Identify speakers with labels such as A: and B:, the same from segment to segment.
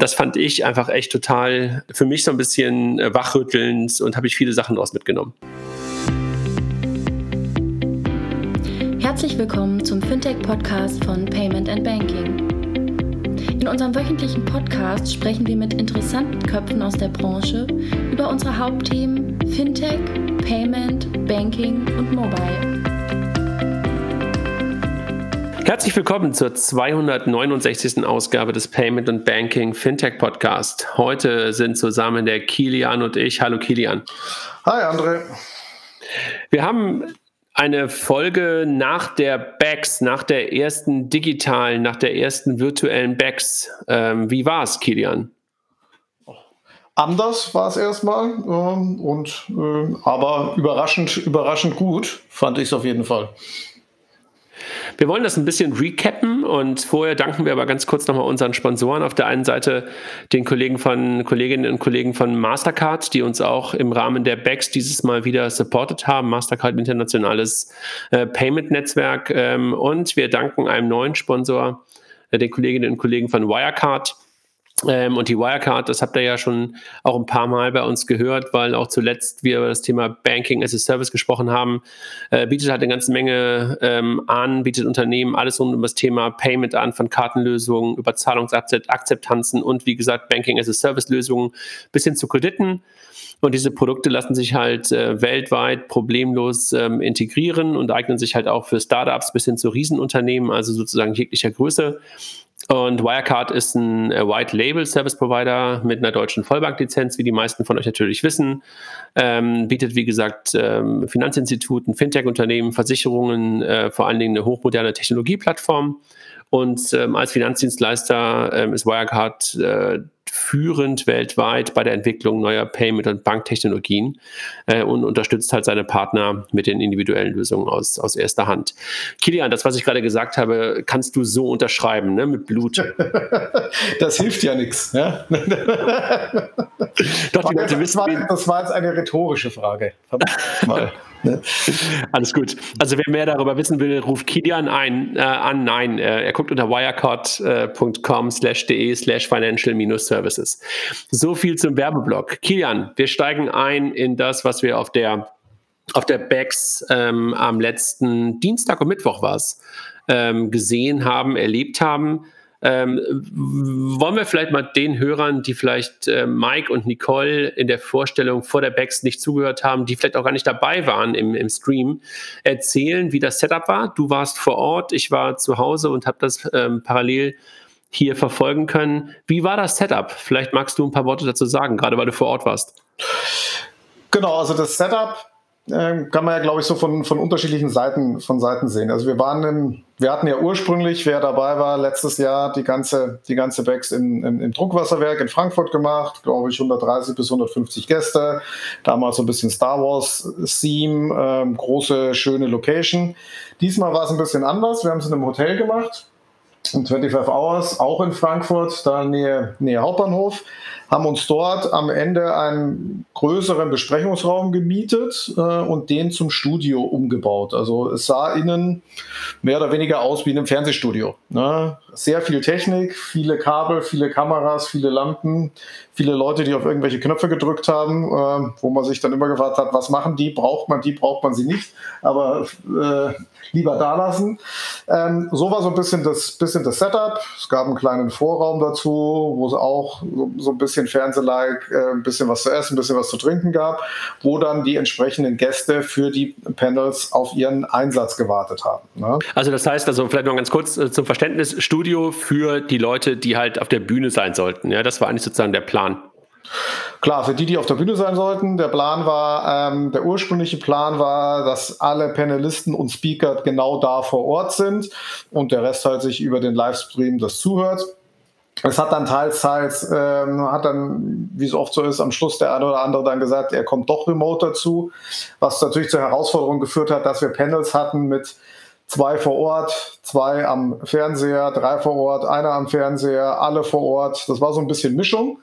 A: Das fand ich einfach echt total für mich so ein bisschen äh, wachrüttelnd und habe ich viele Sachen daraus mitgenommen.
B: Herzlich willkommen zum Fintech-Podcast von Payment and Banking. In unserem wöchentlichen Podcast sprechen wir mit interessanten Köpfen aus der Branche über unsere Hauptthemen Fintech, Payment, Banking und Mobile.
A: Herzlich willkommen zur 269. Ausgabe des Payment und Banking Fintech Podcast. Heute sind zusammen der Kilian und ich. Hallo Kilian.
C: Hi André.
A: Wir haben eine Folge nach der BAX, nach der ersten digitalen, nach der ersten virtuellen BAX. Ähm, wie war es, Kilian?
C: Anders war es erstmal, ähm, und, äh, aber überraschend, überraschend gut, fand ich es auf jeden Fall.
A: Wir wollen das ein bisschen recappen und vorher danken wir aber ganz kurz nochmal unseren Sponsoren. Auf der einen Seite den Kollegen von, Kolleginnen und Kollegen von Mastercard, die uns auch im Rahmen der BACS dieses Mal wieder supportet haben. Mastercard internationales äh, Payment-Netzwerk. Ähm, und wir danken einem neuen Sponsor, äh, den Kolleginnen und Kollegen von Wirecard ähm, und die Wirecard, das habt ihr ja schon auch ein paar Mal bei uns gehört, weil auch zuletzt wir über das Thema Banking as a Service gesprochen haben, äh, bietet halt eine ganze Menge ähm, an, bietet Unternehmen alles rund um das Thema Payment an, von Kartenlösungen über Zahlungsakzeptanzen und wie gesagt Banking as a Service Lösungen bis hin zu Krediten. Und diese Produkte lassen sich halt äh, weltweit problemlos ähm, integrieren und eignen sich halt auch für Startups bis hin zu Riesenunternehmen, also sozusagen jeglicher Größe. Und Wirecard ist ein äh, White Label Service Provider mit einer deutschen Vollbanklizenz, wie die meisten von euch natürlich wissen. Ähm, bietet, wie gesagt, ähm, Finanzinstituten, Fintech-Unternehmen, Versicherungen, äh, vor allen Dingen eine hochmoderne Technologieplattform. Und ähm, als Finanzdienstleister ähm, ist Wirecard äh, führend weltweit bei der Entwicklung neuer Payment- und Banktechnologien äh, und unterstützt halt seine Partner mit den individuellen Lösungen aus, aus erster Hand. Kilian, das, was ich gerade gesagt habe, kannst du so unterschreiben, ne, mit Blut.
C: das hilft ja nichts. Ja? Doch, die Leute wissen. Das war, das war jetzt eine rhetorische Frage.
A: Mal. Ne? Alles gut. Also wer mehr darüber wissen will, ruft Kilian ein, äh, an. Nein, äh, er guckt unter wirecard.com slash de slash financial services. So viel zum Werbeblock. Kilian, wir steigen ein in das, was wir auf der auf der BEX ähm, am letzten Dienstag und Mittwoch war es, ähm, gesehen haben, erlebt haben. Ähm, wollen wir vielleicht mal den Hörern, die vielleicht äh, Mike und Nicole in der Vorstellung vor der Backs nicht zugehört haben, die vielleicht auch gar nicht dabei waren im, im Stream, erzählen, wie das Setup war? Du warst vor Ort, ich war zu Hause und habe das ähm, parallel hier verfolgen können. Wie war das Setup? Vielleicht magst du ein paar Worte dazu sagen, gerade weil du vor Ort warst.
C: Genau, also das Setup ähm, kann man ja, glaube ich, so von, von unterschiedlichen Seiten, von Seiten sehen. Also wir waren im, wir hatten ja ursprünglich, wer dabei war, letztes Jahr die ganze, die ganze Backs in, in, im Druckwasserwerk in Frankfurt gemacht, glaube ich, 130 bis 150 Gäste. Damals so ein bisschen Star Wars-Theme, ähm, große, schöne Location. Diesmal war es ein bisschen anders. Wir haben es in einem Hotel gemacht, in 25 Hours, auch in Frankfurt, da Nähe, Nähe Hauptbahnhof haben uns dort am Ende einen größeren Besprechungsraum gemietet äh, und den zum Studio umgebaut. Also es sah innen mehr oder weniger aus wie in einem Fernsehstudio. Ne? Sehr viel Technik, viele Kabel, viele Kameras, viele Lampen, viele Leute, die auf irgendwelche Knöpfe gedrückt haben, äh, wo man sich dann immer gefragt hat, was machen die? Braucht man die? Braucht man sie nicht? Aber äh, lieber da lassen. Ähm, so war so ein bisschen das, bisschen das Setup. Es gab einen kleinen Vorraum dazu, wo es auch so, so ein bisschen Fernseh-like, äh, ein bisschen was zu essen, ein bisschen was zu trinken gab, wo dann die entsprechenden Gäste für die Panels auf ihren Einsatz gewartet haben. Ne?
A: Also das heißt, also vielleicht noch ganz kurz äh, zum Verständnis, Studio für die Leute, die halt auf der Bühne sein sollten. Ja, das war eigentlich sozusagen der Plan.
C: Klar, für die, die auf der Bühne sein sollten, der Plan war, ähm, der ursprüngliche Plan war, dass alle Panelisten und Speaker genau da vor Ort sind und der Rest halt sich über den Livestream das zuhört. Es hat dann teils, teils, ähm, hat dann, wie es oft so ist, am Schluss der eine oder andere dann gesagt, er kommt doch remote dazu, was natürlich zur Herausforderung geführt hat, dass wir Panels hatten mit zwei vor Ort, zwei am Fernseher, drei vor Ort, einer am Fernseher, alle vor Ort. Das war so ein bisschen Mischung.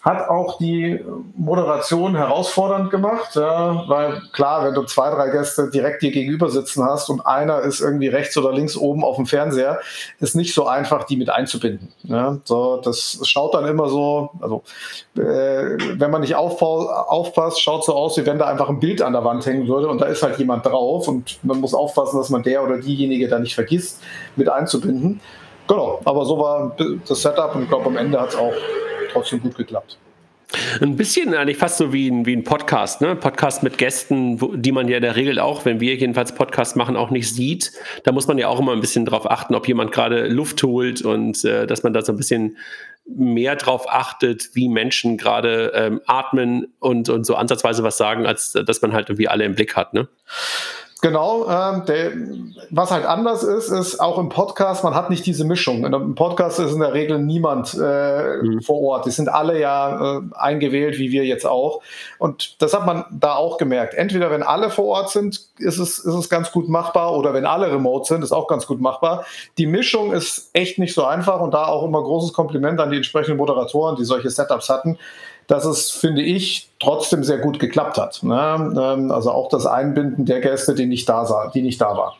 C: Hat auch die Moderation herausfordernd gemacht, ja, weil klar, wenn du zwei, drei Gäste direkt dir gegenüber sitzen hast und einer ist irgendwie rechts oder links oben auf dem Fernseher, ist nicht so einfach, die mit einzubinden. Ja. So, das schaut dann immer so, also äh, wenn man nicht aufpasst, schaut so aus, wie wenn da einfach ein Bild an der Wand hängen würde und da ist halt jemand drauf und man muss aufpassen, dass man der oder diejenige da nicht vergisst, mit einzubinden. Genau, aber so war das Setup und ich glaube, am Ende hat es auch trotzdem gut geklappt.
A: Ein bisschen eigentlich fast so wie ein, wie ein Podcast, ne? Podcast mit Gästen, wo, die man ja in der Regel auch, wenn wir jedenfalls Podcast machen, auch nicht sieht. Da muss man ja auch immer ein bisschen drauf achten, ob jemand gerade Luft holt und äh, dass man da so ein bisschen mehr drauf achtet, wie Menschen gerade ähm, atmen und, und so ansatzweise was sagen, als äh, dass man halt irgendwie alle im Blick hat, ne?
C: Genau, ähm, der, was halt anders ist, ist auch im Podcast, man hat nicht diese Mischung. Im Podcast ist in der Regel niemand äh, mhm. vor Ort. Die sind alle ja äh, eingewählt, wie wir jetzt auch. Und das hat man da auch gemerkt. Entweder wenn alle vor Ort sind, ist es, ist es ganz gut machbar, oder wenn alle remote sind, ist auch ganz gut machbar. Die Mischung ist echt nicht so einfach und da auch immer großes Kompliment an die entsprechenden Moderatoren, die solche Setups hatten dass es, finde ich, trotzdem sehr gut geklappt hat. Ne? Ähm, also auch das Einbinden der Gäste, die nicht da, sah, die nicht da waren.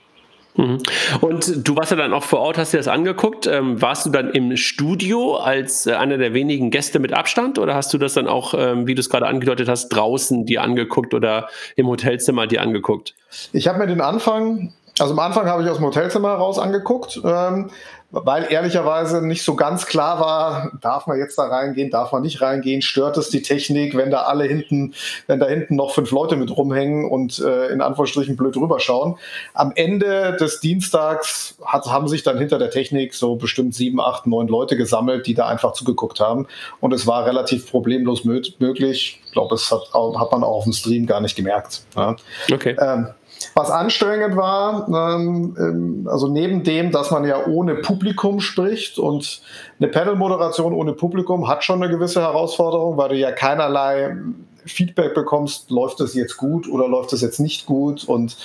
A: Mhm. Und du warst ja dann auch vor Ort, hast dir das angeguckt. Ähm, warst du dann im Studio als äh, einer der wenigen Gäste mit Abstand oder hast du das dann auch, ähm, wie du es gerade angedeutet hast, draußen dir angeguckt oder im Hotelzimmer dir angeguckt?
C: Ich habe mir den Anfang, also am Anfang habe ich aus dem Hotelzimmer heraus angeguckt. Ähm, weil ehrlicherweise nicht so ganz klar war, darf man jetzt da reingehen, darf man nicht reingehen, stört es die Technik, wenn da alle hinten, wenn da hinten noch fünf Leute mit rumhängen und äh, in Anführungsstrichen blöd rüberschauen. Am Ende des Dienstags hat, haben sich dann hinter der Technik so bestimmt sieben, acht, neun Leute gesammelt, die da einfach zugeguckt haben und es war relativ problemlos möglich. Ich glaube, das hat, hat man auch auf dem Stream gar nicht gemerkt. Ja. Okay. Ähm, was anstrengend war, ähm, ähm, also neben dem, dass man ja ohne Publikum spricht und eine Panel-Moderation ohne Publikum hat schon eine gewisse Herausforderung, weil du ja keinerlei Feedback bekommst, läuft es jetzt gut oder läuft es jetzt nicht gut und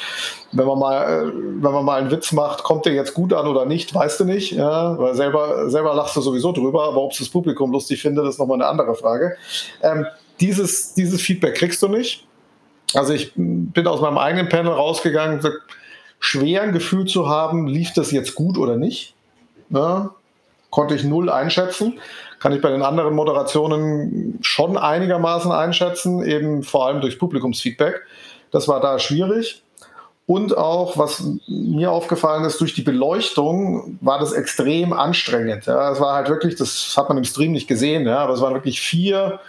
C: wenn man mal, äh, wenn man mal einen Witz macht, kommt der jetzt gut an oder nicht, weißt du nicht, ja, weil selber, selber lachst du sowieso drüber, aber ob es das Publikum lustig findet, ist nochmal eine andere Frage. Ähm, dieses, dieses Feedback kriegst du nicht. Also ich bin aus meinem eigenen Panel rausgegangen, schwer ein Gefühl zu haben, lief das jetzt gut oder nicht. Ja, konnte ich null einschätzen. Kann ich bei den anderen Moderationen schon einigermaßen einschätzen, eben vor allem durch Publikumsfeedback. Das war da schwierig. Und auch, was mir aufgefallen ist, durch die Beleuchtung war das extrem anstrengend. Ja, es war halt wirklich, das hat man im Stream nicht gesehen, ja, aber es waren wirklich vier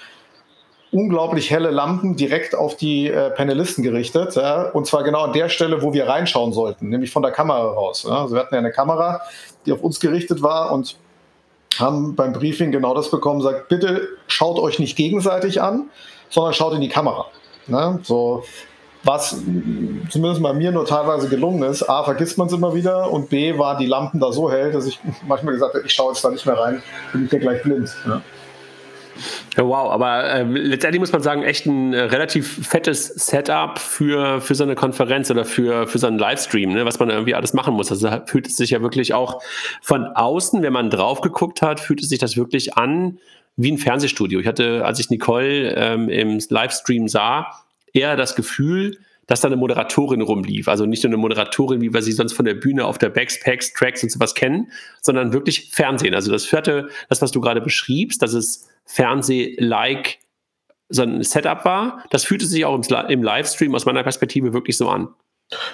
C: unglaublich helle Lampen direkt auf die äh, Panelisten gerichtet. Ja, und zwar genau an der Stelle, wo wir reinschauen sollten, nämlich von der Kamera raus. Ja. Also wir hatten ja eine Kamera, die auf uns gerichtet war und haben beim Briefing genau das bekommen, sagt, bitte schaut euch nicht gegenseitig an, sondern schaut in die Kamera. Ne? So, was zumindest bei mir nur teilweise gelungen ist. A, vergisst man es immer wieder und B, waren die Lampen da so hell, dass ich manchmal gesagt habe, ich schaue jetzt da nicht mehr rein, bin ich ja gleich blind. Ja.
A: Wow, aber äh, letztendlich muss man sagen, echt ein äh, relativ fettes Setup für, für so eine Konferenz oder für, für so einen Livestream, ne, was man irgendwie alles machen muss. Also fühlt es sich ja wirklich auch von außen, wenn man drauf geguckt hat, fühlt es sich das wirklich an wie ein Fernsehstudio. Ich hatte, als ich Nicole ähm, im Livestream sah, eher das Gefühl, dass da eine Moderatorin rumlief. Also nicht nur eine Moderatorin, wie wir sie sonst von der Bühne auf der Backpacks, Tracks und sowas kennen, sondern wirklich Fernsehen. Also das vierte, das, was du gerade beschriebst, dass es Fernseh-like so ein Setup war, das fühlte sich auch im, Livestream aus meiner Perspektive wirklich so an.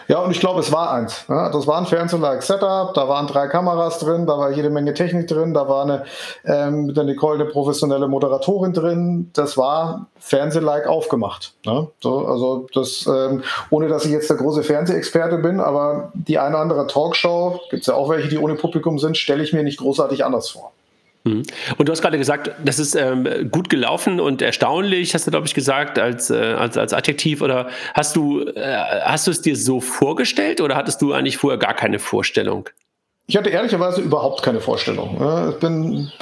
C: Ja, und ich glaube, es war eins. Ja, das war ein Fernseh-like Setup, da waren drei Kameras drin, da war jede Menge Technik drin, da war eine, ähm, mit der Nicole eine professionelle Moderatorin drin. Das war Fernseh-like aufgemacht. Ja, so, also das, ähm, ohne dass ich jetzt der große Fernsehexperte bin, aber die eine oder andere Talkshow, gibt es ja auch welche, die ohne Publikum sind, stelle ich mir nicht großartig anders vor.
A: Mhm. Und du hast gerade gesagt, das ist ähm, gut gelaufen und erstaunlich, hast du, glaube ich, gesagt, als, äh, als, als Adjektiv. Oder hast du, äh, hast du es dir so vorgestellt oder hattest du eigentlich vorher gar keine Vorstellung?
C: Ich hatte ehrlicherweise überhaupt keine Vorstellung. Ich bin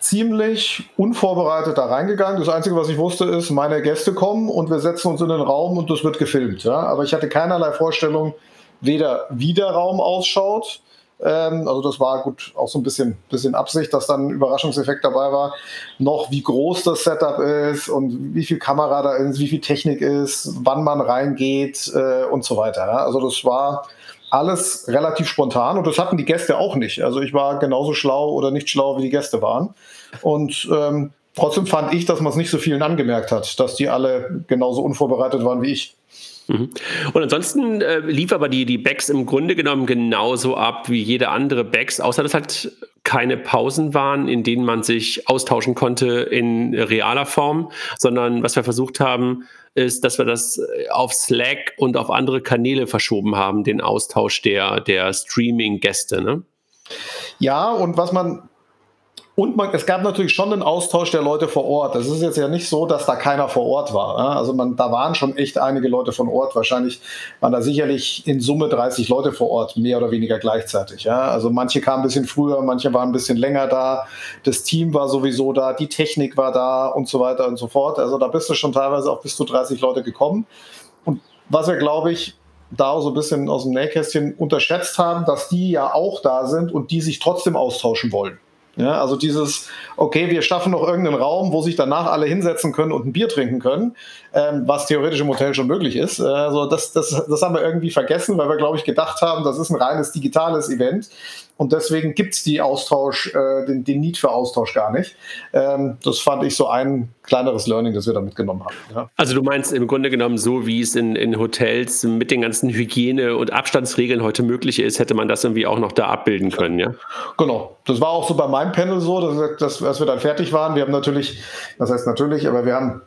C: ziemlich unvorbereitet da reingegangen. Das Einzige, was ich wusste, ist, meine Gäste kommen und wir setzen uns in den Raum und das wird gefilmt. Aber ich hatte keinerlei Vorstellung, weder wie der Raum ausschaut, Ähm, also das war gut auch so ein bisschen, bisschen Absicht, dass dann ein Überraschungseffekt dabei war. Noch wie groß das Setup ist und wie viel Kamera da ist, wie viel Technik ist, wann man reingeht äh, und so weiter. Ja. Also das war alles relativ spontan und das hatten die Gäste auch nicht. Also ich war genauso schlau oder nicht schlau, wie die Gäste waren. Und ähm, trotzdem fand ich, dass man es nicht so vielen angemerkt hat, dass die alle genauso unvorbereitet waren wie ich.
A: Mhm. Und ansonsten äh, lief aber die, die Backs im Grunde genommen genauso ab wie jede andere Backs, außer dass halt keine Pausen waren, in denen man sich austauschen konnte in realer Form, sondern was wir versucht haben, ist, dass wir das auf Slack und auf andere Kanäle verschoben haben, den Austausch der, der Streaming-Gäste. Ne?
C: Ja, und was man und man, es gab natürlich schon einen Austausch der Leute vor Ort. Es ist jetzt ja nicht so, dass da keiner vor Ort war. Also man, da waren schon echt einige Leute von Ort. Wahrscheinlich waren da sicherlich in Summe 30 Leute vor Ort, mehr oder weniger gleichzeitig. Also manche kamen ein bisschen früher, manche waren ein bisschen länger da. Das Team war sowieso da, die Technik war da und so weiter und so fort. Also da bist du schon teilweise auch bis zu 30 Leute gekommen. Und was wir, glaube ich, da so ein bisschen aus dem Nähkästchen unterschätzt haben, dass die ja auch da sind und die sich trotzdem austauschen wollen. Ja, also dieses, okay, wir schaffen noch irgendeinen Raum, wo sich danach alle hinsetzen können und ein Bier trinken können, ähm, was theoretisch im Hotel schon möglich ist. Also das, das, das haben wir irgendwie vergessen, weil wir, glaube ich, gedacht haben, das ist ein reines digitales Event. Und deswegen gibt es die Austausch, äh, den, den Need für Austausch gar nicht. Ähm, das fand ich so ein kleineres Learning, das wir da mitgenommen haben. Ja.
A: Also du meinst im Grunde genommen, so wie es in, in Hotels mit den ganzen Hygiene- und Abstandsregeln heute möglich ist, hätte man das irgendwie auch noch da abbilden können, ja?
C: Genau. Das war auch so bei meinem Panel so, dass, dass, als wir dann fertig waren. Wir haben natürlich, das heißt natürlich, aber wir haben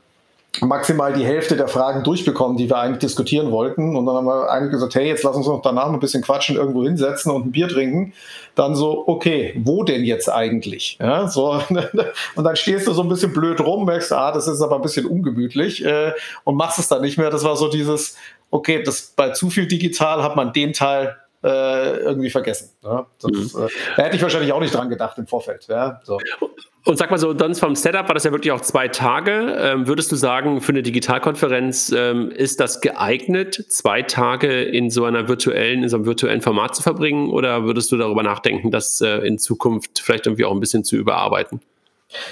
C: maximal die Hälfte der Fragen durchbekommen, die wir eigentlich diskutieren wollten. Und dann haben wir eigentlich gesagt, hey, jetzt lass uns noch danach ein bisschen quatschen, irgendwo hinsetzen und ein Bier trinken. Dann so, okay, wo denn jetzt eigentlich? Ja, so, und dann stehst du so ein bisschen blöd rum, merkst, ah, das ist aber ein bisschen ungemütlich äh, und machst es dann nicht mehr. Das war so dieses, okay, das bei zu viel digital hat man den Teil äh, irgendwie vergessen. Ja? Das, mhm. äh, da hätte ich wahrscheinlich auch nicht dran gedacht im Vorfeld. Ja? So.
A: Und sag mal so, dann vom Setup war das ja wirklich auch zwei Tage. Ähm, würdest du sagen, für eine Digitalkonferenz ähm, ist das geeignet, zwei Tage in so einer virtuellen, in so einem virtuellen Format zu verbringen? Oder würdest du darüber nachdenken, das äh, in Zukunft vielleicht irgendwie auch ein bisschen zu überarbeiten?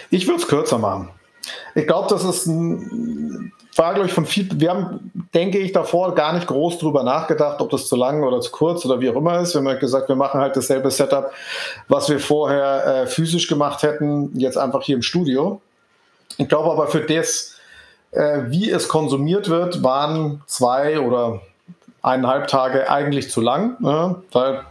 C: Ich würde es kürzer machen. Ich glaube, das ist ein, war, glaube ich, von viel, wir haben, denke ich, davor gar nicht groß drüber nachgedacht, ob das zu lang oder zu kurz oder wie auch immer ist. Wir haben halt gesagt, wir machen halt dasselbe Setup, was wir vorher äh, physisch gemacht hätten, jetzt einfach hier im Studio. Ich glaube aber für das, äh, wie es konsumiert wird, waren zwei oder eineinhalb Tage eigentlich zu lang, ne? weil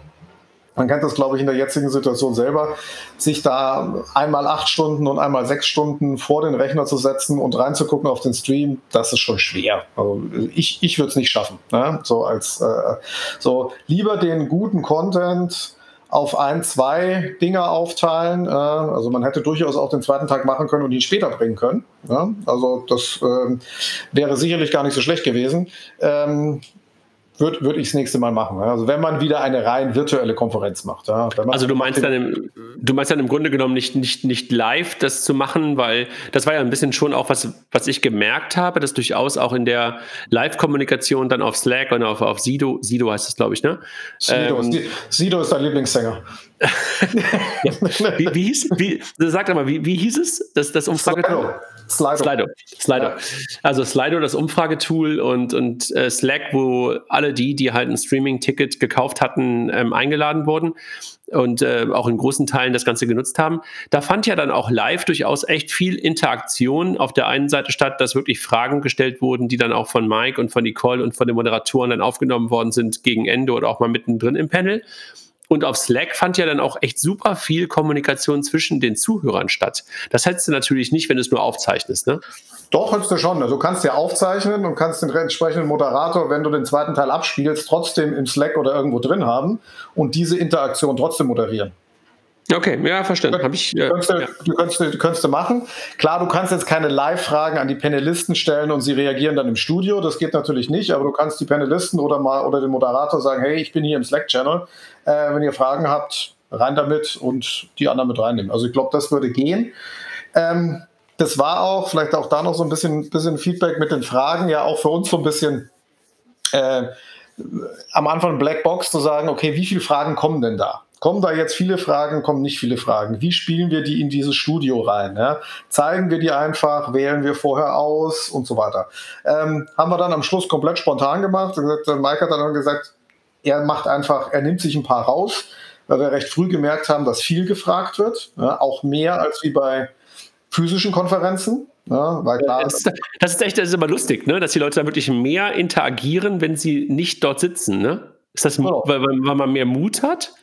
C: man kennt das, glaube ich, in der jetzigen Situation selber, sich da einmal acht Stunden und einmal sechs Stunden vor den Rechner zu setzen und reinzugucken auf den Stream, das ist schon schwer. Also ich, ich würde es nicht schaffen. Ne? So als äh, so lieber den guten Content auf ein, zwei Dinge aufteilen. Äh, also man hätte durchaus auch den zweiten Tag machen können und ihn später bringen können. Ja? Also das äh, wäre sicherlich gar nicht so schlecht gewesen. Ähm, würde würd ich das nächste Mal machen. Also wenn man wieder eine rein virtuelle Konferenz macht. Ja,
A: also du meinst dann im, du meinst dann im Grunde genommen nicht, nicht, nicht live das zu machen, weil das war ja ein bisschen schon auch was, was ich gemerkt habe, dass durchaus auch in der Live-Kommunikation dann auf Slack und auf, auf Sido, Sido heißt es, glaube ich, ne?
C: Sido, ähm, Sido ist dein Lieblingssänger.
A: wie, wie hieß, wie, sag mal, wie, wie hieß es? Das, das Umfragetool? Slido. Slido. Slido. Ja. Also Slido, das Umfragetool und, und äh, Slack, wo alle die, die halt ein Streaming-Ticket gekauft hatten, ähm, eingeladen wurden und äh, auch in großen Teilen das Ganze genutzt haben. Da fand ja dann auch live durchaus echt viel Interaktion auf der einen Seite statt, dass wirklich Fragen gestellt wurden, die dann auch von Mike und von Nicole und von den Moderatoren dann aufgenommen worden sind gegen Ende oder auch mal mittendrin im Panel. Und auf Slack fand ja dann auch echt super viel Kommunikation zwischen den Zuhörern statt. Das hättest du natürlich nicht, wenn du es nur aufzeichnest, ne?
C: Doch, hättest du schon. Also du kannst ja aufzeichnen und kannst den entsprechenden Moderator, wenn du den zweiten Teil abspielst, trotzdem im Slack oder irgendwo drin haben und diese Interaktion trotzdem moderieren.
A: Okay, ja, verstanden. Hab ich, äh,
C: könntest, ja. Du könntest, du könntest du machen. Klar, du kannst jetzt keine Live-Fragen an die Panelisten stellen und sie reagieren dann im Studio. Das geht natürlich nicht, aber du kannst die Panelisten oder mal oder den Moderator sagen, hey, ich bin hier im Slack-Channel. Äh, wenn ihr Fragen habt, rein damit und die anderen mit reinnehmen. Also ich glaube, das würde gehen. Ähm, das war auch, vielleicht auch da noch so ein bisschen, bisschen Feedback mit den Fragen, ja auch für uns so ein bisschen äh, am Anfang Blackbox zu sagen, okay, wie viele Fragen kommen denn da? Kommen da jetzt viele Fragen, kommen nicht viele Fragen? Wie spielen wir die in dieses Studio rein? Ja? Zeigen wir die einfach, wählen wir vorher aus und so weiter. Ähm, haben wir dann am Schluss komplett spontan gemacht. Mike hat dann gesagt, er macht einfach, er nimmt sich ein paar raus, weil wir recht früh gemerkt haben, dass viel gefragt wird, ja? auch mehr als wie bei physischen Konferenzen. Ja,
A: das, ist, das ist echt, das ist immer lustig, ne? dass die Leute dann wirklich mehr interagieren, wenn sie nicht dort sitzen. Ne? Ist das, genau. weil, weil man mehr Mut hat?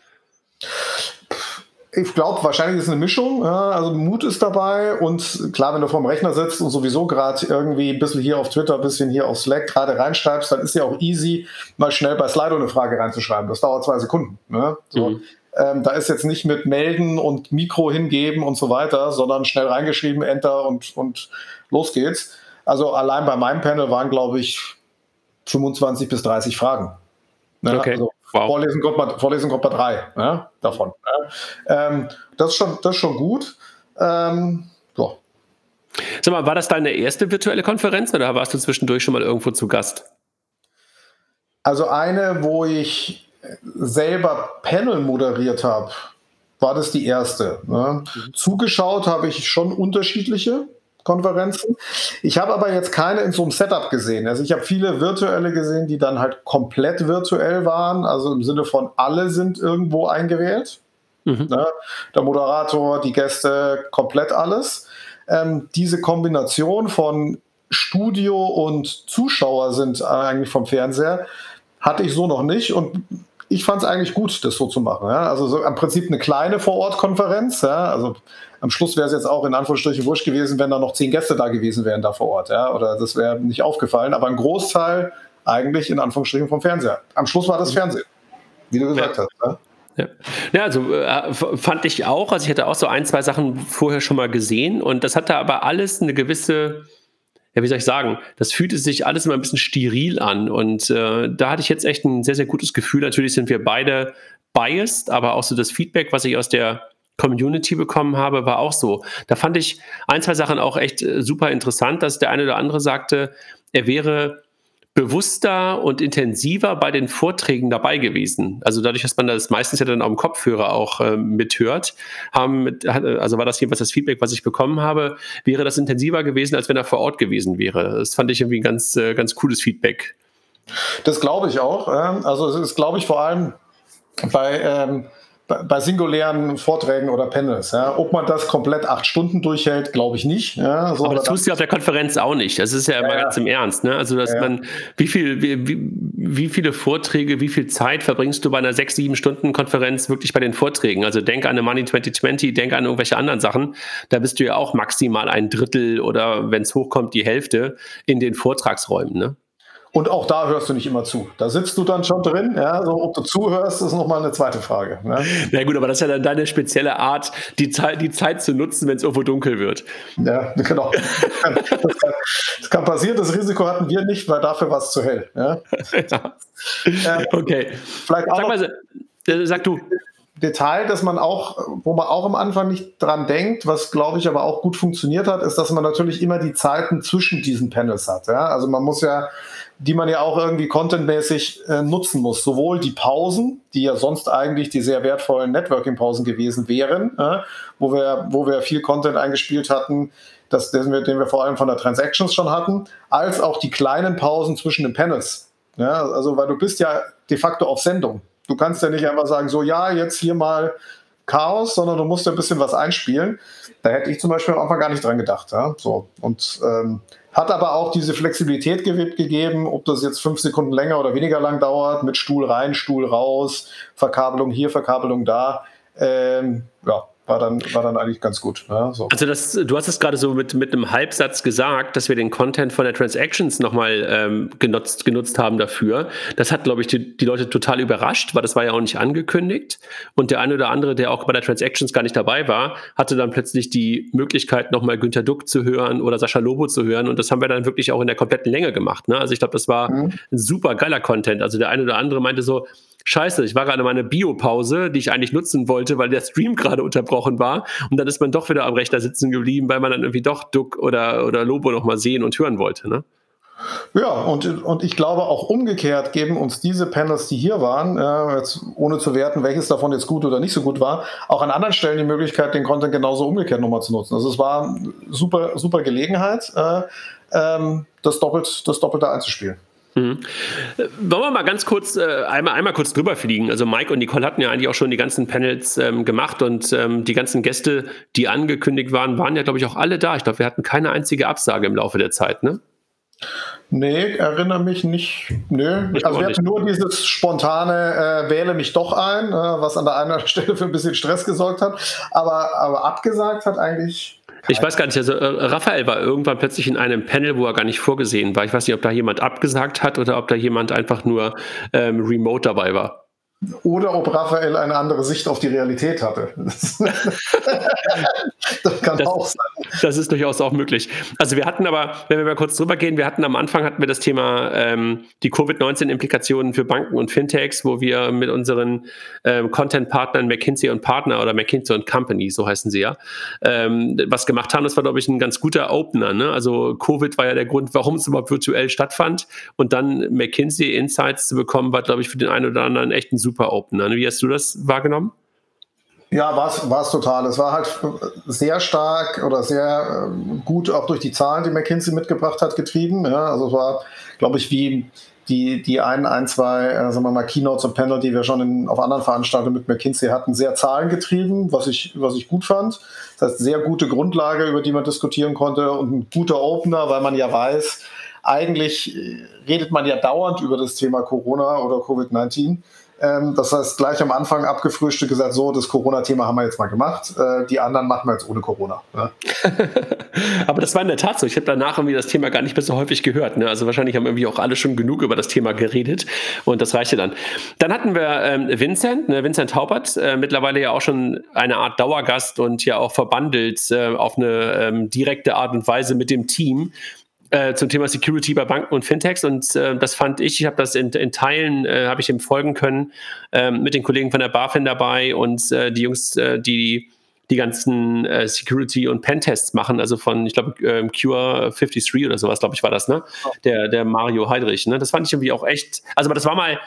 C: Ich glaube, wahrscheinlich ist es eine Mischung. Also Mut ist dabei und klar, wenn du vorm Rechner sitzt und sowieso gerade irgendwie ein bisschen hier auf Twitter, ein bisschen hier auf Slack gerade reinschreibst, dann ist ja auch easy, mal schnell bei Slido eine Frage reinzuschreiben. Das dauert zwei Sekunden. Ne? So. Mhm. Ähm, da ist jetzt nicht mit Melden und Mikro hingeben und so weiter, sondern schnell reingeschrieben, Enter und, und los geht's. Also allein bei meinem Panel waren, glaube ich, 25 bis 30 Fragen.
A: Ne? Okay.
C: Also wow. Vorlesen, kommt bei, Vorlesen bei drei ne? davon. Ne? Ähm, das, ist schon, das ist schon gut. Ähm, so.
A: Sag mal, war das deine erste virtuelle Konferenz oder warst du zwischendurch schon mal irgendwo zu Gast?
C: Also eine, wo ich selber Panel moderiert habe, war das die erste. Ne? Mhm. Zugeschaut habe ich schon unterschiedliche. Konferenzen. Ich habe aber jetzt keine in so einem Setup gesehen. Also ich habe viele virtuelle gesehen, die dann halt komplett virtuell waren, also im Sinne von alle sind irgendwo eingewählt. Mhm. Ne? Der Moderator, die Gäste, komplett alles. Ähm, diese Kombination von Studio und Zuschauer sind eigentlich vom Fernseher, hatte ich so noch nicht und ich fand es eigentlich gut, das so zu machen. Ja? Also so im Prinzip eine kleine Vorortkonferenz. Ja? Also am Schluss wäre es jetzt auch in Anführungsstrichen wurscht gewesen, wenn da noch zehn Gäste da gewesen wären da vor Ort. Ja? Oder das wäre nicht aufgefallen. Aber ein Großteil eigentlich in Anführungsstrichen vom Fernseher. Am Schluss war das Fernsehen, wie du gesagt ja. hast. Ja?
A: Ja. ja, also äh, fand ich auch. Also ich hatte auch so ein, zwei Sachen vorher schon mal gesehen und das hatte aber alles eine gewisse ja, wie soll ich sagen, das fühlte sich alles immer ein bisschen steril an. Und äh, da hatte ich jetzt echt ein sehr, sehr gutes Gefühl. Natürlich sind wir beide biased, aber auch so das Feedback, was ich aus der Community bekommen habe, war auch so. Da fand ich ein, zwei Sachen auch echt äh, super interessant, dass der eine oder andere sagte, er wäre bewusster und intensiver bei den Vorträgen dabei gewesen. Also dadurch, dass man das meistens ja dann am Kopfhörer auch äh, mithört, haben mit, also war das jedenfalls das Feedback, was ich bekommen habe, wäre das intensiver gewesen, als wenn er vor Ort gewesen wäre. Das fand ich irgendwie ein ganz, äh, ganz cooles Feedback.
C: Das glaube ich auch. Also es ist, glaube ich, vor allem bei ähm, bei singulären Vorträgen oder Panels. Ja. Ob man das komplett acht Stunden durchhält, glaube ich nicht. Ja.
A: So, Aber das tust du auf der Konferenz auch nicht. Das ist ja immer ja, ganz im Ernst. Ne? Also, dass man, wie, viel, wie, wie viele Vorträge, wie viel Zeit verbringst du bei einer sechs, sieben Stunden Konferenz wirklich bei den Vorträgen? Also, denk an eine Money 2020, denk an irgendwelche anderen Sachen. Da bist du ja auch maximal ein Drittel oder, wenn es hochkommt, die Hälfte in den Vortragsräumen. Ne?
C: Und auch da hörst du nicht immer zu. Da sitzt du dann schon drin. Ja, so, ob du zuhörst, ist nochmal eine zweite Frage.
A: Ne? Na gut, aber das ist ja dann deine spezielle Art, die Zeit, die Zeit zu nutzen, wenn es irgendwo dunkel wird.
C: Ja, genau. das, kann, das, kann, passieren. Das Risiko hatten wir nicht, weil dafür war es zu hell. Ja? ja.
A: Ähm, okay. Vielleicht auch sag, mal, äh, sag du.
C: Detail, dass man auch, wo man auch am Anfang nicht dran denkt, was glaube ich aber auch gut funktioniert hat, ist, dass man natürlich immer die Zeiten zwischen diesen Panels hat. Ja? Also man muss ja die man ja auch irgendwie contentmäßig äh, nutzen muss. Sowohl die Pausen, die ja sonst eigentlich die sehr wertvollen Networking-Pausen gewesen wären, äh, wo, wir, wo wir viel Content eingespielt hatten, das, den, wir, den wir vor allem von der Transactions schon hatten, als auch die kleinen Pausen zwischen den Panels. Ja, also, weil du bist ja de facto auf Sendung. Du kannst ja nicht einfach sagen, so, ja, jetzt hier mal Chaos, sondern du musst ja ein bisschen was einspielen. Da hätte ich zum Beispiel am Anfang gar nicht dran gedacht. Ja? So, und ähm, hat aber auch diese Flexibilität ge gegeben, ob das jetzt fünf Sekunden länger oder weniger lang dauert, mit Stuhl rein, Stuhl raus, Verkabelung hier, Verkabelung da. Ähm, ja, war dann, war dann eigentlich ganz gut. Ja,
A: so. Also das, du hast es gerade so mit, mit einem Halbsatz gesagt, dass wir den Content von der Transactions nochmal ähm, genutzt, genutzt haben dafür. Das hat, glaube ich, die, die Leute total überrascht, weil das war ja auch nicht angekündigt. Und der eine oder andere, der auch bei der Transactions gar nicht dabei war, hatte dann plötzlich die Möglichkeit, nochmal Günter Duck zu hören oder Sascha Lobo zu hören. Und das haben wir dann wirklich auch in der kompletten Länge gemacht. Ne? Also ich glaube, das war mhm. ein super geiler Content. Also der eine oder andere meinte so, scheiße, ich war gerade meine Biopause, die ich eigentlich nutzen wollte, weil der Stream gerade unterbrochen war. Und dann ist man doch wieder am Rechner sitzen geblieben, weil man dann irgendwie doch Duck oder, oder Lobo nochmal sehen und hören wollte. Ne?
C: Ja, und, und ich glaube auch umgekehrt geben uns diese Panels, die hier waren, äh, jetzt ohne zu werten, welches davon jetzt gut oder nicht so gut war, auch an anderen Stellen die Möglichkeit, den Content genauso umgekehrt nochmal zu nutzen. Also es war super, super Gelegenheit, äh, ähm, das, doppelt, das Doppelte einzuspielen.
A: Mhm. Wollen wir mal ganz kurz äh, einmal, einmal kurz drüber fliegen. Also Mike und Nicole hatten ja eigentlich auch schon die ganzen Panels ähm, gemacht und ähm, die ganzen Gäste, die angekündigt waren, waren ja, glaube ich, auch alle da. Ich glaube, wir hatten keine einzige Absage im Laufe der Zeit, ne?
C: Nee, erinnere mich nicht. Nö. Ich also wir hatten nur dieses spontane äh, Wähle mich doch ein, äh, was an der einen Stelle für ein bisschen Stress gesorgt hat. Aber, aber abgesagt hat eigentlich.
A: Ich weiß gar nicht, also äh, Raphael war irgendwann plötzlich in einem Panel, wo er gar nicht vorgesehen war. Ich weiß nicht, ob da jemand abgesagt hat oder ob da jemand einfach nur ähm, remote dabei war.
C: Oder ob Raphael eine andere Sicht auf die Realität hatte.
A: das kann das, auch sein. Das ist durchaus auch möglich. Also wir hatten aber, wenn wir mal kurz drüber gehen, wir hatten am Anfang hatten wir das Thema ähm, die Covid-19-Implikationen für Banken und Fintechs, wo wir mit unseren ähm, Content-Partnern McKinsey und Partner oder McKinsey und Company, so heißen sie ja, ähm, was gemacht haben. Das war, glaube ich, ein ganz guter Opener. Ne? Also Covid war ja der Grund, warum es überhaupt virtuell stattfand. Und dann McKinsey Insights zu bekommen, war, glaube ich, für den einen oder anderen echt ein Super Opener. Wie hast du das wahrgenommen?
C: Ja, war es total. Es war halt sehr stark oder sehr ähm, gut auch durch die Zahlen, die McKinsey mitgebracht hat, getrieben. Ja, also es war, glaube ich, wie die, die ein, ein, zwei, äh, sagen wir mal, Keynotes und Panel, die wir schon in, auf anderen Veranstaltungen mit McKinsey hatten, sehr zahlengetrieben, was ich, was ich gut fand. Das heißt, sehr gute Grundlage, über die man diskutieren konnte und ein guter Opener, weil man ja weiß, eigentlich redet man ja dauernd über das Thema Corona oder Covid-19. Ähm, das heißt, gleich am Anfang abgefrühstückt gesagt, so, das Corona-Thema haben wir jetzt mal gemacht. Äh, die anderen machen wir jetzt ohne Corona. Ne?
A: Aber das war in der Tat so. Ich habe danach irgendwie das Thema gar nicht mehr so häufig gehört. Ne? Also wahrscheinlich haben irgendwie auch alle schon genug über das Thema geredet und das reichte dann. Dann hatten wir ähm, Vincent, ne? Vincent Taubert, äh, mittlerweile ja auch schon eine Art Dauergast und ja auch verbandelt äh, auf eine ähm, direkte Art und Weise mit dem Team äh, zum Thema Security bei Banken und Fintechs und äh, das fand ich, ich habe das in, in Teilen, äh, habe ich dem folgen können, ähm, mit den Kollegen von der BaFin dabei und äh, die Jungs, äh, die die ganzen Security und Pentests machen, also von, ich glaube, ähm, Cure 53 oder sowas, glaube ich, war das, ne? Der, der Mario Heidrich, ne? Das fand ich irgendwie auch echt, also aber das war mal,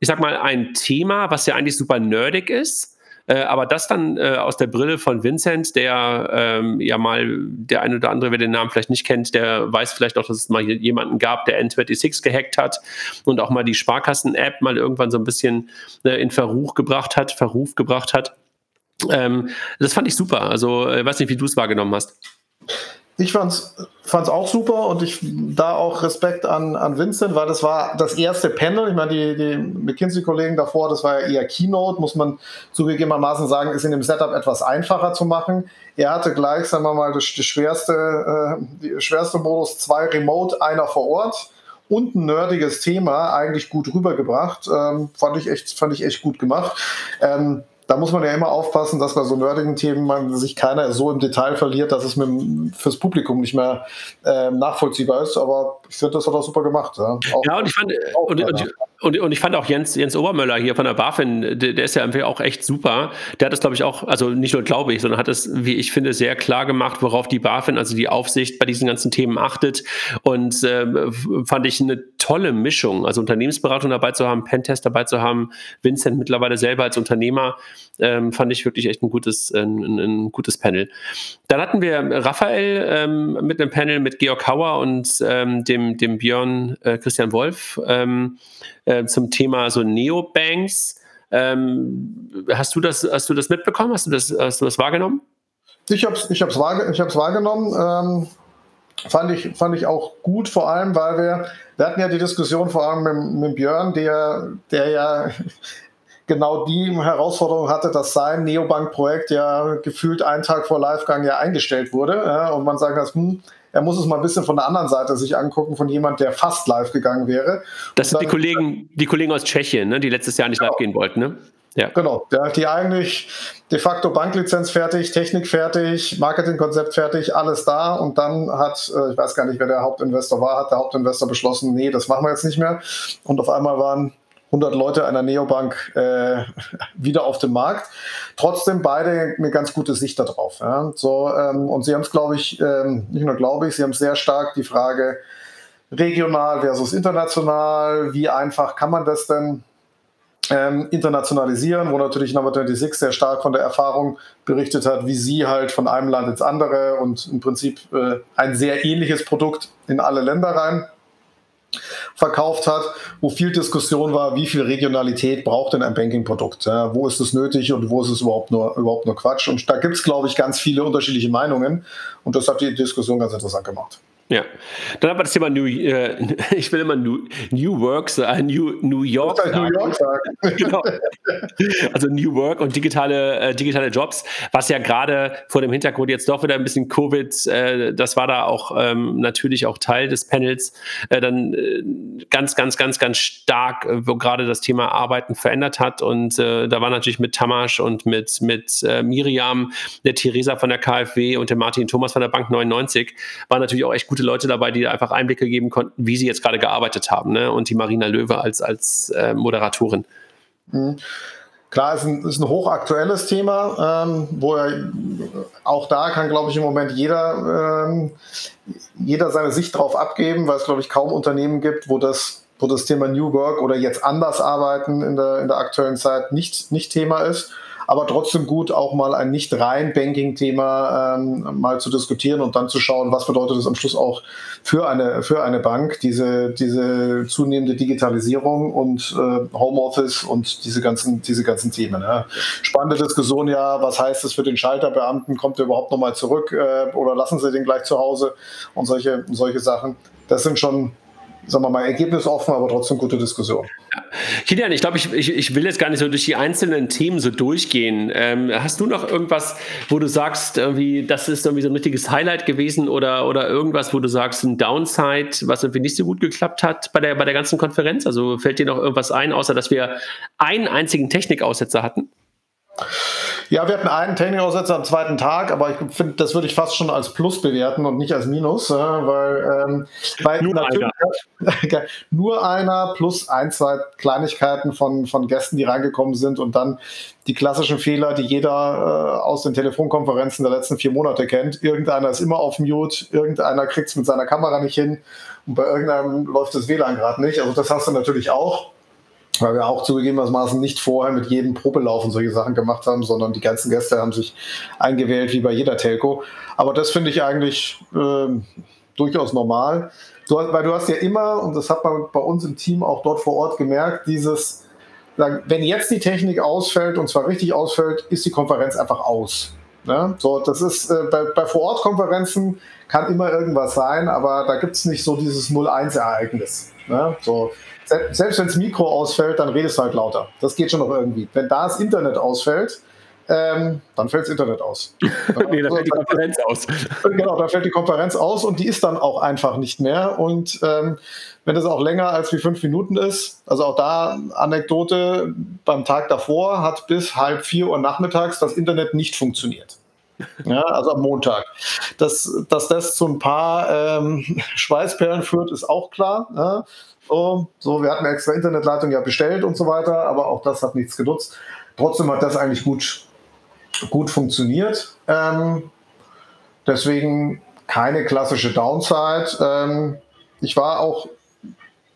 A: ich sag mal, ein Thema, was ja eigentlich super nerdig ist, äh, aber das dann äh, aus der Brille von Vincent, der ähm, ja mal, der eine oder andere, wer den Namen vielleicht nicht kennt, der weiß vielleicht auch, dass es mal jemanden gab, der N26 gehackt hat und auch mal die Sparkassen-App mal irgendwann so ein bisschen äh, in Verruch gebracht hat, Verruf gebracht hat. Ähm, das fand ich super. Also, ich äh, weiß nicht, wie du es wahrgenommen hast.
C: Ich fand's, fand's auch super und ich da auch Respekt an, an Vincent, weil das war das erste Panel. Ich meine, die, die McKinsey-Kollegen davor, das war ja eher Keynote, muss man zugegebenermaßen sagen, ist in dem Setup etwas einfacher zu machen. Er hatte gleich, sagen wir mal, das, das schwerste, äh, die schwerste Modus, zwei Remote, einer vor Ort und ein nerdiges Thema eigentlich gut rübergebracht. Ähm, fand ich echt, fand ich echt gut gemacht. Ähm, da muss man ja immer aufpassen, dass bei so nerdigen Themen man sich keiner so im Detail verliert, dass es mit, fürs Publikum nicht mehr äh, nachvollziehbar ist. Aber ich finde, das hat er super gemacht. Ja,
A: auch, ja und ich fand, und, und, und, und, ich fand auch Jens, Jens Obermöller hier von der BaFin, der, der ist ja einfach auch echt super. Der hat das, glaube ich, auch, also nicht nur glaube ich, sondern hat es, wie ich finde, sehr klar gemacht, worauf die BaFin, also die Aufsicht bei diesen ganzen Themen achtet. Und äh, fand ich eine tolle Mischung. Also Unternehmensberatung dabei zu haben, Pentest dabei zu haben, Vincent mittlerweile selber als Unternehmer, ähm, fand ich wirklich echt ein gutes, ein, ein, gutes Panel. Dann hatten wir Raphael ähm, mit einem Panel mit Georg Hauer und ähm, dem, dem Björn äh, Christian Wolf. Ähm, äh, zum Thema so Neobanks. Ähm, hast, du das, hast du das mitbekommen? Hast du das, hast du das wahrgenommen?
C: Ich habe es ich hab's wahrge ich wahrgenommen. Ähm, fand, ich, fand ich auch gut, vor allem, weil wir, wir hatten ja die Diskussion vor allem mit, mit Björn, der, der ja genau die Herausforderung hatte, dass sein Neobank-Projekt ja gefühlt einen Tag vor Livegang ja eingestellt wurde. Ja, und man sagt, dass, hm, er muss es mal ein bisschen von der anderen Seite sich angucken, von jemand, der fast live gegangen wäre.
A: Das sind die Kollegen, die Kollegen aus Tschechien, ne, die letztes Jahr nicht genau. live gehen wollten, ne?
C: Ja. Genau, ja, die eigentlich de facto Banklizenz fertig, Technik fertig, Marketingkonzept fertig, alles da und dann hat, äh, ich weiß gar nicht, wer der Hauptinvestor war, hat der Hauptinvestor beschlossen, nee, das machen wir jetzt nicht mehr. Und auf einmal waren 100 Leute einer Neobank äh, wieder auf dem Markt. Trotzdem beide eine ganz gute Sicht darauf. Ja. So, ähm, und sie haben es, glaube ich, ähm, nicht nur glaube ich, sie haben sehr stark die Frage regional versus international, wie einfach kann man das denn ähm, internationalisieren, wo natürlich Number 26 sehr stark von der Erfahrung berichtet hat, wie sie halt von einem Land ins andere und im Prinzip äh, ein sehr ähnliches Produkt in alle Länder rein verkauft hat, wo viel Diskussion war, wie viel Regionalität braucht denn ein Banking-Produkt? Ja, wo ist es nötig und wo ist es überhaupt nur, überhaupt nur Quatsch? Und da gibt es, glaube ich, ganz viele unterschiedliche Meinungen und das hat die Diskussion ganz interessant gemacht.
A: Ja, dann haben wir das Thema New, äh, ich will immer New, New Work, äh, New, New York. Halt New York sagen. genau. Also New Work und digitale, äh, digitale Jobs, was ja gerade vor dem Hintergrund jetzt doch wieder ein bisschen Covid, äh, das war da auch ähm, natürlich auch Teil des Panels, äh, dann äh, ganz, ganz, ganz, ganz stark, wo gerade das Thema Arbeiten verändert hat. Und da war natürlich mit Tamasch und mit, mit Miriam, der Theresa von der KfW und der Martin Thomas von der Bank 99, war natürlich auch echt gut gute Leute dabei, die einfach Einblicke geben konnten, wie sie jetzt gerade gearbeitet haben. Ne? Und die Marina Löwe als, als äh, Moderatorin.
C: Mhm. Klar, ist ein, ist ein hochaktuelles Thema, ähm, wo er, auch da kann, glaube ich, im Moment jeder, ähm, jeder seine Sicht drauf abgeben, weil es, glaube ich, kaum Unternehmen gibt, wo das, wo das Thema New Work oder jetzt anders arbeiten in der, in der aktuellen Zeit nicht, nicht Thema ist aber trotzdem gut, auch mal ein nicht rein Banking-Thema ähm, mal zu diskutieren und dann zu schauen, was bedeutet das am Schluss auch für eine, für eine Bank, diese, diese zunehmende Digitalisierung und äh, Homeoffice und diese ganzen, diese ganzen Themen. Ja. Spannende Diskussion ja, was heißt das für den Schalterbeamten? Kommt er überhaupt nochmal zurück äh, oder lassen sie den gleich zu Hause und solche, solche Sachen? Das sind schon sagen wir mal, ergebnisoffen, aber trotzdem gute Diskussion.
A: Kilian, ich glaube, ich, ich, ich, will jetzt gar nicht so durch die einzelnen Themen so durchgehen. Ähm, hast du noch irgendwas, wo du sagst, irgendwie, das ist irgendwie so ein richtiges Highlight gewesen oder, oder irgendwas, wo du sagst, ein Downside, was irgendwie nicht so gut geklappt hat bei der, bei der ganzen Konferenz? Also fällt dir noch irgendwas ein, außer dass wir einen einzigen Technikaussetzer hatten?
C: Ja, wir hatten einen Technikaussetzer am zweiten Tag, aber ich finde, das würde ich fast schon als Plus bewerten und nicht als Minus, weil, ähm, weil nur, einer. nur einer plus ein, zwei Kleinigkeiten von, von Gästen, die reingekommen sind und dann die klassischen Fehler, die jeder äh, aus den Telefonkonferenzen der letzten vier Monate kennt. Irgendeiner ist immer auf Mute, irgendeiner kriegt es mit seiner Kamera nicht hin und bei irgendeinem läuft das WLAN gerade nicht. Also das hast du natürlich auch weil wir auch zugegebenermaßen nicht vorher mit jedem Probelauf und solche Sachen gemacht haben, sondern die ganzen Gäste haben sich eingewählt, wie bei jeder Telco. Aber das finde ich eigentlich äh, durchaus normal. Du, weil du hast ja immer, und das hat man bei uns im Team auch dort vor Ort gemerkt, dieses, wenn jetzt die Technik ausfällt und zwar richtig ausfällt, ist die Konferenz einfach aus. Ne? So, das ist äh, bei, bei Vorortkonferenzen kann immer irgendwas sein, aber da gibt es nicht so dieses 0-1-Ereignis. Ne? So, selbst wenn das Mikro ausfällt, dann redest du halt lauter. Das geht schon noch irgendwie. Wenn da das Internet ausfällt, ähm, dann fällt das Internet aus. nee, dann fällt die Konferenz aus. Genau, dann fällt die Konferenz aus und die ist dann auch einfach nicht mehr. Und ähm, wenn das auch länger als wie fünf Minuten ist, also auch da Anekdote, beim Tag davor hat bis halb vier Uhr nachmittags das Internet nicht funktioniert. Ja, also am Montag. Dass, dass das zu ein paar ähm, Schweißperlen führt, ist auch klar. Ja. So, so, wir hatten extra Internetleitung ja bestellt und so weiter, aber auch das hat nichts genutzt. Trotzdem hat das eigentlich gut, gut funktioniert. Ähm, deswegen keine klassische Downside. Ähm, ich war auch,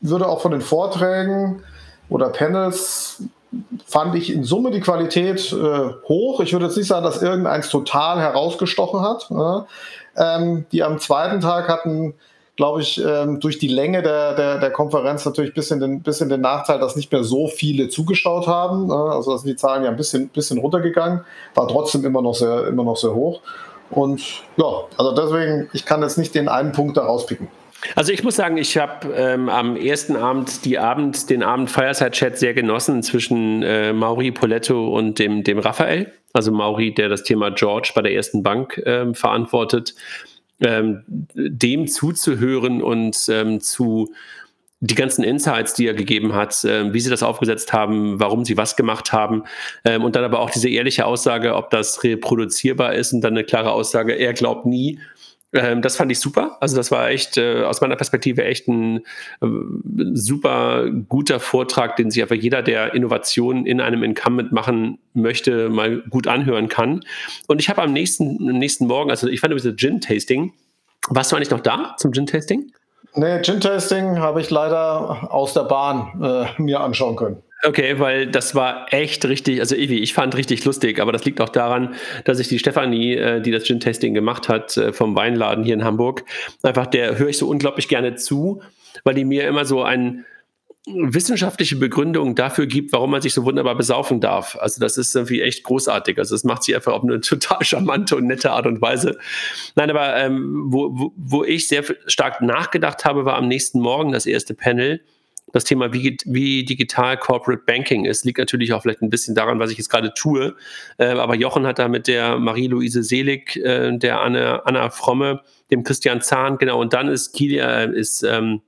C: würde auch von den Vorträgen oder Panels fand ich in Summe die Qualität äh, hoch. Ich würde jetzt nicht sagen, dass irgendeins total herausgestochen hat. Äh, ähm, die am zweiten Tag hatten glaube ich, ähm, durch die Länge der, der, der Konferenz natürlich ein bisschen den, bisschen den Nachteil, dass nicht mehr so viele zugeschaut haben. Ne? Also sind die Zahlen ja ein bisschen, bisschen runtergegangen, war trotzdem immer noch sehr, immer noch sehr hoch. Und ja, also deswegen, ich kann jetzt nicht den einen Punkt da rauspicken.
A: Also ich muss sagen, ich habe ähm, am ersten Abend die Abend, den Abend Fireside-Chat sehr genossen zwischen äh, Mauri Poletto und dem, dem Raphael. Also Mauri, der das Thema George bei der ersten Bank ähm, verantwortet ähm, dem zuzuhören und ähm, zu die ganzen Insights, die er gegeben hat, äh, wie sie das aufgesetzt haben, warum sie was gemacht haben ähm, und dann aber auch diese ehrliche Aussage, ob das reproduzierbar ist und dann eine klare Aussage, er glaubt nie, ähm, das fand ich super. Also das war echt äh, aus meiner Perspektive echt ein äh, super guter Vortrag, den sich einfach jeder, der Innovationen in einem Incumbent machen möchte, mal gut anhören kann. Und ich habe am nächsten, nächsten Morgen, also ich fand diese Gin-Tasting, warst du eigentlich noch da zum Gin-Tasting?
C: Nee, Gin-Tasting habe ich leider aus der Bahn äh, mir anschauen können.
A: Okay, weil das war echt richtig, also Ivi, ich fand richtig lustig, aber das liegt auch daran, dass ich die Stefanie, äh, die das Gin-Tasting gemacht hat, äh, vom Weinladen hier in Hamburg, einfach der höre ich so unglaublich gerne zu, weil die mir immer so ein wissenschaftliche Begründung dafür gibt, warum man sich so wunderbar besaufen darf. Also das ist irgendwie echt großartig. Also das macht sie einfach auf eine total charmante und nette Art und Weise. Nein, aber ähm, wo, wo, wo ich sehr stark nachgedacht habe, war am nächsten Morgen das erste Panel. Das Thema, wie, wie digital Corporate Banking ist, liegt natürlich auch vielleicht ein bisschen daran, was ich jetzt gerade tue. Äh, aber Jochen hat da mit der Marie-Louise Selig, äh, der Anna, Anna Fromme, dem Christian Zahn, genau, und dann ist Kilia, ist ähm,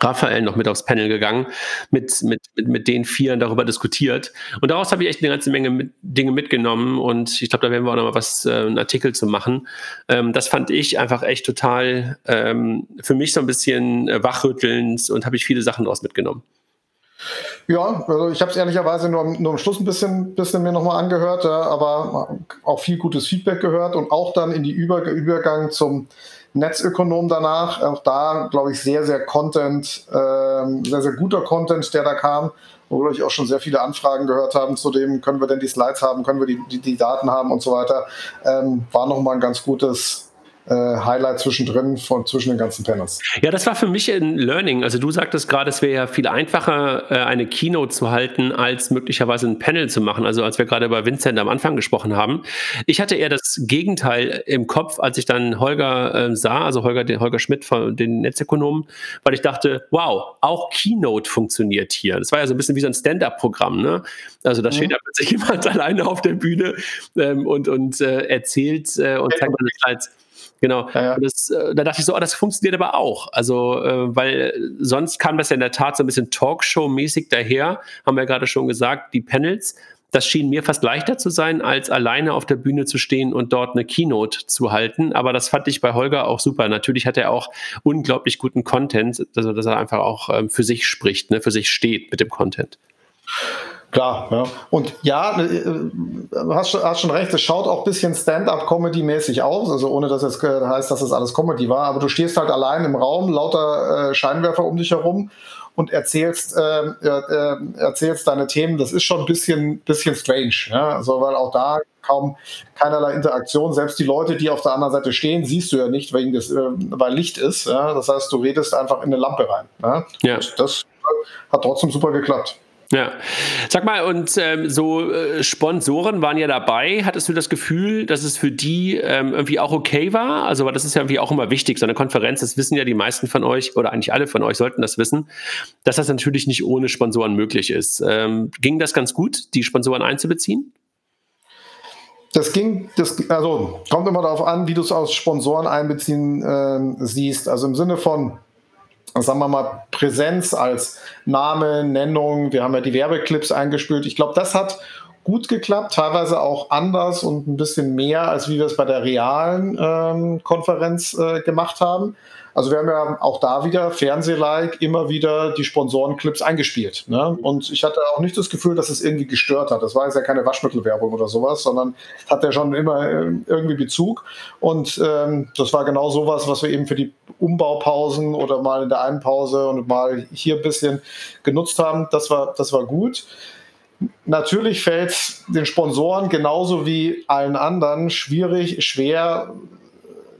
A: Raphael noch mit aufs Panel gegangen, mit, mit, mit, mit den Vieren darüber diskutiert. Und daraus habe ich echt eine ganze Menge mit, Dinge mitgenommen und ich glaube, da werden wir auch noch mal was, äh, einen Artikel zu machen. Ähm, das fand ich einfach echt total ähm, für mich so ein bisschen äh, wachrüttelnd und habe ich viele Sachen daraus mitgenommen.
C: Ja, also ich habe es ehrlicherweise nur, nur am Schluss ein bisschen, bisschen mir nochmal angehört, ja, aber auch viel gutes Feedback gehört und auch dann in die Über Übergang zum Netzökonom danach. Auch da, glaube ich, sehr, sehr Content, äh, sehr, sehr guter Content, der da kam, wo wir auch schon sehr viele Anfragen gehört haben zu dem, können wir denn die Slides haben, können wir die, die, die Daten haben und so weiter. Ähm, war nochmal ein ganz gutes Highlight zwischendrin von zwischen den ganzen Panels.
A: Ja, das war für mich ein Learning. Also du sagtest gerade, es wäre ja viel einfacher, äh, eine Keynote zu halten, als möglicherweise ein Panel zu machen. Also als wir gerade bei Vincent am Anfang gesprochen haben. Ich hatte eher das Gegenteil im Kopf, als ich dann Holger äh, sah, also Holger, den Holger Schmidt von den Netzökonomen, weil ich dachte, wow, auch Keynote funktioniert hier. Das war ja so ein bisschen wie so ein Stand-up-Programm. Ne? Also da mhm. steht ja plötzlich jemand alleine auf der Bühne ähm, und, und äh, erzählt äh, und zeigt meine Slides. Genau. Ja, ja. Das, äh, da dachte ich so, oh, das funktioniert aber auch. Also, äh, weil sonst kam das ja in der Tat so ein bisschen Talkshow-mäßig daher, haben wir gerade schon gesagt, die Panels. Das schien mir fast leichter zu sein, als alleine auf der Bühne zu stehen und dort eine Keynote zu halten. Aber das fand ich bei Holger auch super. Natürlich hat er auch unglaublich guten Content, also dass er einfach auch ähm, für sich spricht, ne, für sich steht mit dem Content.
C: Klar, ja. Und ja, äh, hast, hast schon recht, es schaut auch ein bisschen Stand-up-Comedy-mäßig aus, also ohne dass es heißt, dass es das alles Comedy war, aber du stehst halt allein im Raum, lauter äh, Scheinwerfer um dich herum und erzählst, äh, äh, erzählst deine Themen. Das ist schon ein bisschen, bisschen strange, ja? also, weil auch da kaum keinerlei Interaktion. Selbst die Leute, die auf der anderen Seite stehen, siehst du ja nicht, wegen des, äh, weil Licht ist. Ja? Das heißt, du redest einfach in eine Lampe rein. Ja? ja. Das hat trotzdem super geklappt.
A: Ja. Sag mal, und ähm, so äh, Sponsoren waren ja dabei. Hattest du das Gefühl, dass es für die ähm, irgendwie auch okay war? Also, weil das ist ja irgendwie auch immer wichtig, so eine Konferenz, das wissen ja die meisten von euch oder eigentlich alle von euch sollten das wissen, dass das natürlich nicht ohne Sponsoren möglich ist. Ähm, ging das ganz gut, die Sponsoren einzubeziehen?
C: Das ging, das, also kommt immer darauf an, wie du es aus Sponsoren einbeziehen äh, siehst. Also im Sinne von, sagen wir mal, Präsenz als Name, Nennung. Wir haben ja die Werbeclips eingespielt. Ich glaube, das hat gut geklappt, teilweise auch anders und ein bisschen mehr, als wie wir es bei der realen ähm, Konferenz äh, gemacht haben. Also wir haben ja auch da wieder Fernsehlike immer wieder die Sponsorenclips eingespielt. Ne? Und ich hatte auch nicht das Gefühl, dass es irgendwie gestört hat. Das war jetzt ja keine Waschmittelwerbung oder sowas, sondern hat ja schon immer äh, irgendwie Bezug. Und ähm, das war genau sowas, was wir eben für die Umbaupausen oder mal in der einen Pause und mal hier ein bisschen genutzt haben. Das war, das war gut. Natürlich fällt es den Sponsoren genauso wie allen anderen schwierig, schwer,